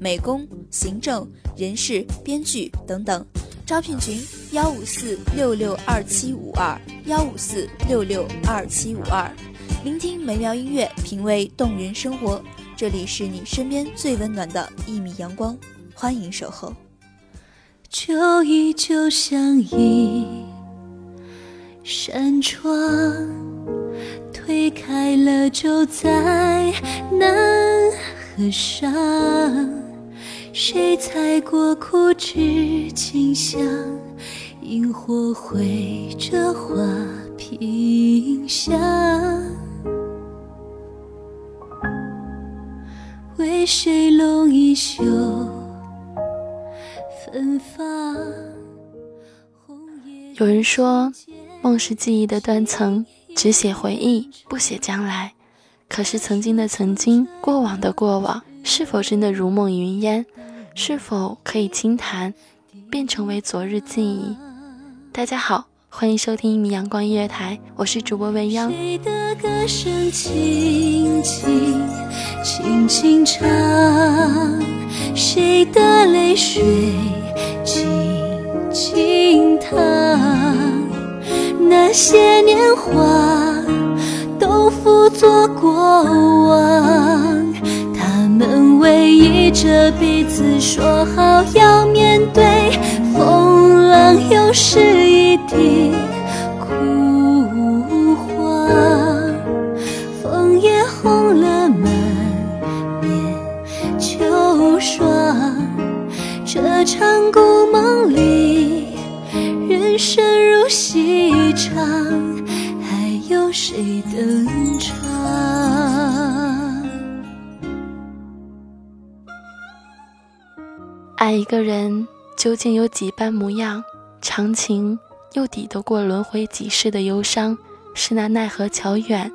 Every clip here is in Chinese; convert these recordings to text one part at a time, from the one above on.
美工、行政、人事、编剧等等。招聘群：幺五四六六二七五二幺五四六六二七五二。聆听美妙音乐，品味动人生活。这里是你身边最温暖的一米阳光，欢迎守候。就依旧像一扇窗，推开了就再难合上。谁踩过枯枝清香？萤火绘着花屏香，为谁拢一袖？芬芳。有人说，梦是记忆的断层，只写回忆，不写将来。可是曾经的曾经，过往的过往，是否真的如梦云烟？是否可以轻弹，便成为昨日记忆？大家好，欢迎收听一米阳光音乐台，我是主播未央。谁的歌声轻轻轻轻唱，谁的泪水静静淌。那些年华都付作过往，他们偎依着彼此，说好要面对风浪，又是一地人究竟有几般模样？长情又抵得过轮回几世的忧伤？是那奈何桥远，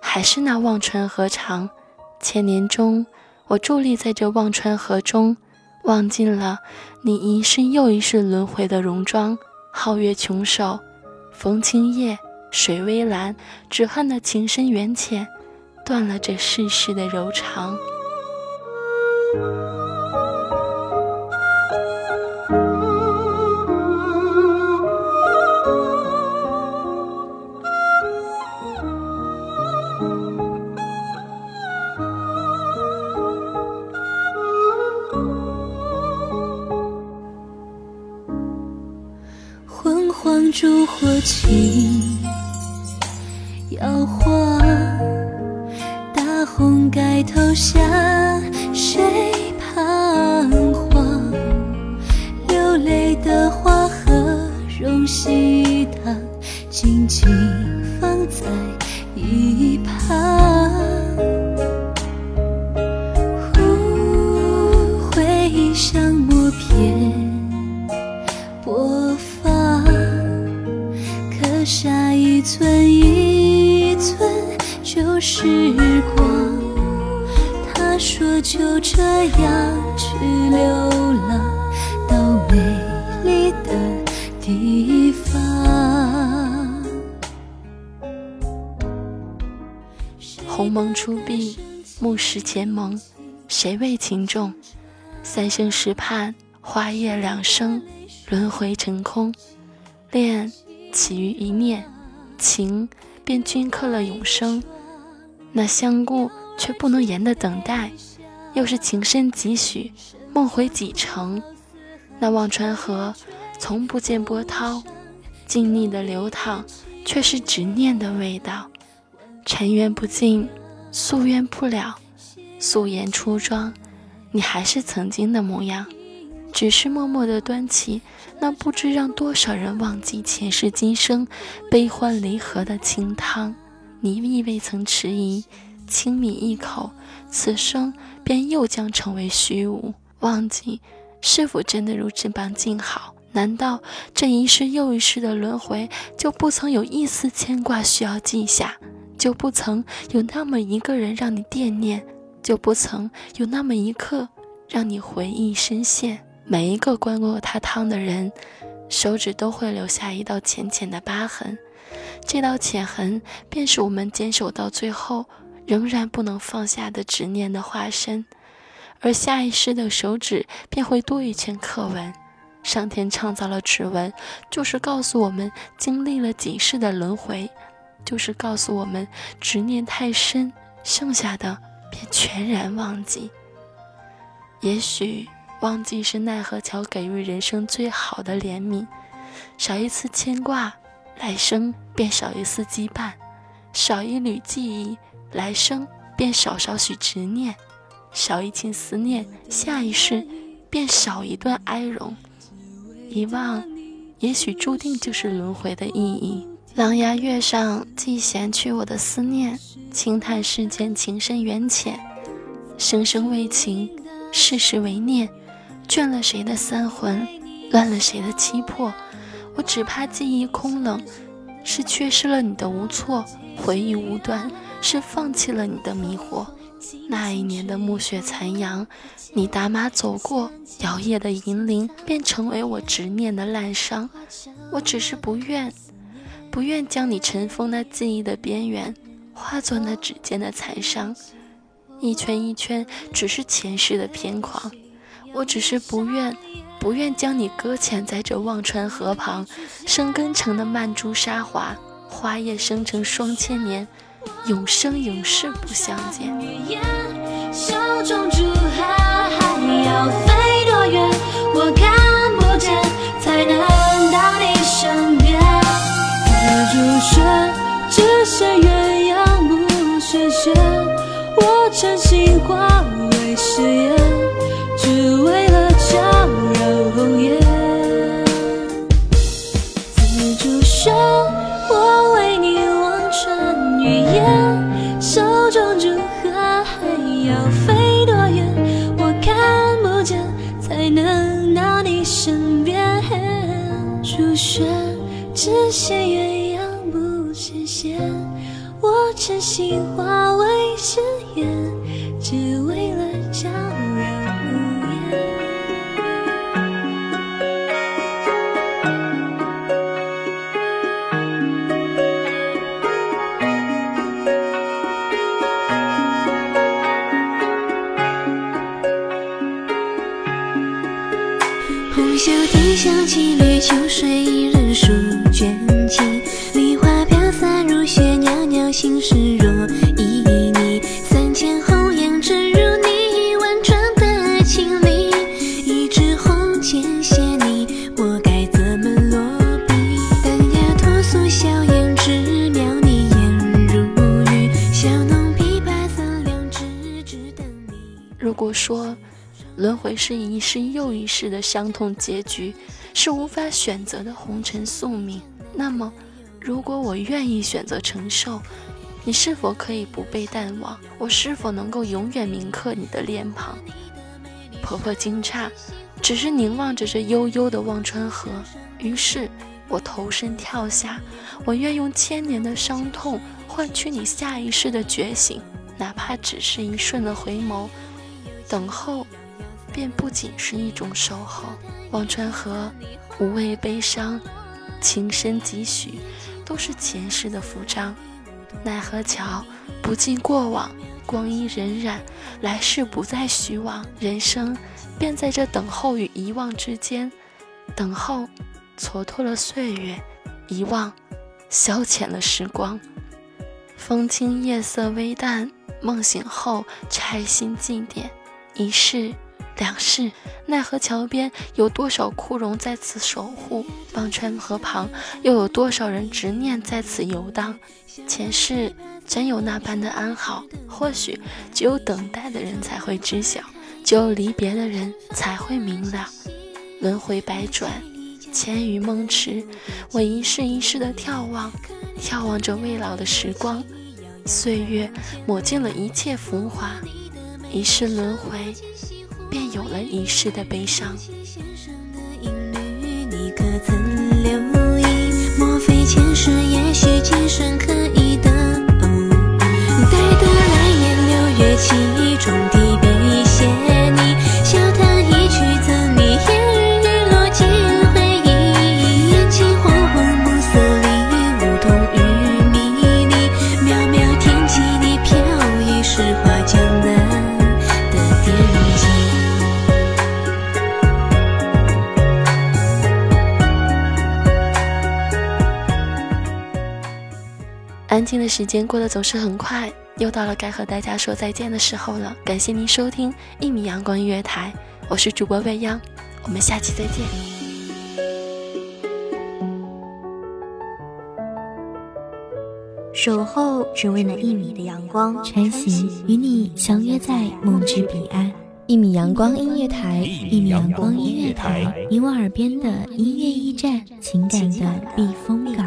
还是那忘川河长？千年中，我伫立在这忘川河中，望尽了你一世又一世轮回的戎装。皓月琼手，风清夜，水微澜，只恨那情深缘浅，断了这世事的柔肠。黄烛火轻摇晃，大红盖头下谁彷徨？流泪的花和荣熙堂，静静时光。他说就这样去流浪到美丽的地方。鸿蒙初毕，木石前盟，谁为情重？三生石畔，花叶两生，轮回成空。恋起于一念，情便镌刻了永生。那相顾却不能言的等待，又是情深几许，梦回几程。那忘川河，从不见波涛，静谧的流淌，却是执念的味道。尘缘不尽，夙愿不了，素颜出妆，你还是曾经的模样，只是默默的端起那不知让多少人忘记前世今生悲欢离合的清汤。你亦未曾迟疑，轻抿一口，此生便又将成为虚无。忘记，是否真的如这般静好？难道这一世又一世的轮回，就不曾有一丝牵挂需要记下？就不曾有那么一个人让你惦念？就不曾有那么一刻让你回忆深陷？每一个灌过他汤的人，手指都会留下一道浅浅的疤痕。这道浅痕，便是我们坚守到最后仍然不能放下的执念的化身，而下意识的手指便会多一圈刻纹。上天创造了指纹，就是告诉我们经历了几世的轮回，就是告诉我们执念太深，剩下的便全然忘记。也许忘记是奈何桥给予人生最好的怜悯，少一次牵挂。来生便少一丝羁绊，少一缕记忆；来生便少少许执念，少一情思念；下一世便少一段哀荣。遗忘，也许注定就是轮回的意义。琅琊月上，既闲去我的思念；轻叹世间情深缘浅，生生为情，世世为念。倦了谁的三魂，乱了谁的七魄。我只怕记忆空冷，是缺失了你的无措；回忆无端，是放弃了你的迷惑。那一年的暮雪残阳，你打马走过，摇曳的银铃便成为我执念的烂伤。我只是不愿，不愿将你尘封那记忆的边缘，化作那指尖的残伤。一圈一圈，只是前世的偏狂。我只是不愿。不愿将你搁浅在这忘川河旁，生根成的曼珠沙华，花叶生成双千年，永生永世不相见。手中竹还要飞多远？我看不见，才能到你身边。紫竹轩，只羡鸳鸯不羡仙。我真心化谢谢，我真心化为誓言，只为了叫人无言。红袖添香，几缕秋水一人书。说。轮回是一世又一世的伤痛结局，是无法选择的红尘宿命。那么，如果我愿意选择承受，你是否可以不被淡忘？我是否能够永远铭刻你的脸庞？婆婆惊诧，只是凝望着这悠悠的忘川河。于是，我投身跳下，我愿用千年的伤痛换取你下一世的觉醒，哪怕只是一瞬的回眸，等候。便不仅是一种守候。忘川河，无畏悲伤，情深几许，都是前世的符章。奈何桥，不尽过往，光阴荏苒，来世不再虚妄。人生便在这等候与遗忘之间，等候蹉跎了岁月，遗忘消遣了时光。风轻夜色微淡，梦醒后拆心祭奠，一世两世，奈何桥边有多少枯荣在此守护？忘川河旁又有多少人执念在此游荡？前世真有那般的安好？或许只有等待的人才会知晓，只有离别的人才会明了。轮回百转，千余梦池，我一世一世的眺望，眺望着未老的时光。岁月抹尽了一切浮华，一世轮回，便有了一世的悲伤。你可曾留意？莫非前世，也许今生可以的。待得来年六月七，种的时间过得总是很快，又到了该和大家说再见的时候了。感谢您收听一米阳光音乐台，我是主播未央，我们下期再见。守候只为那一米的阳光，穿行与你相约在梦之彼岸。一米阳光音乐台，一米阳光音乐台，你我耳边的音乐驿站，情感的避风港。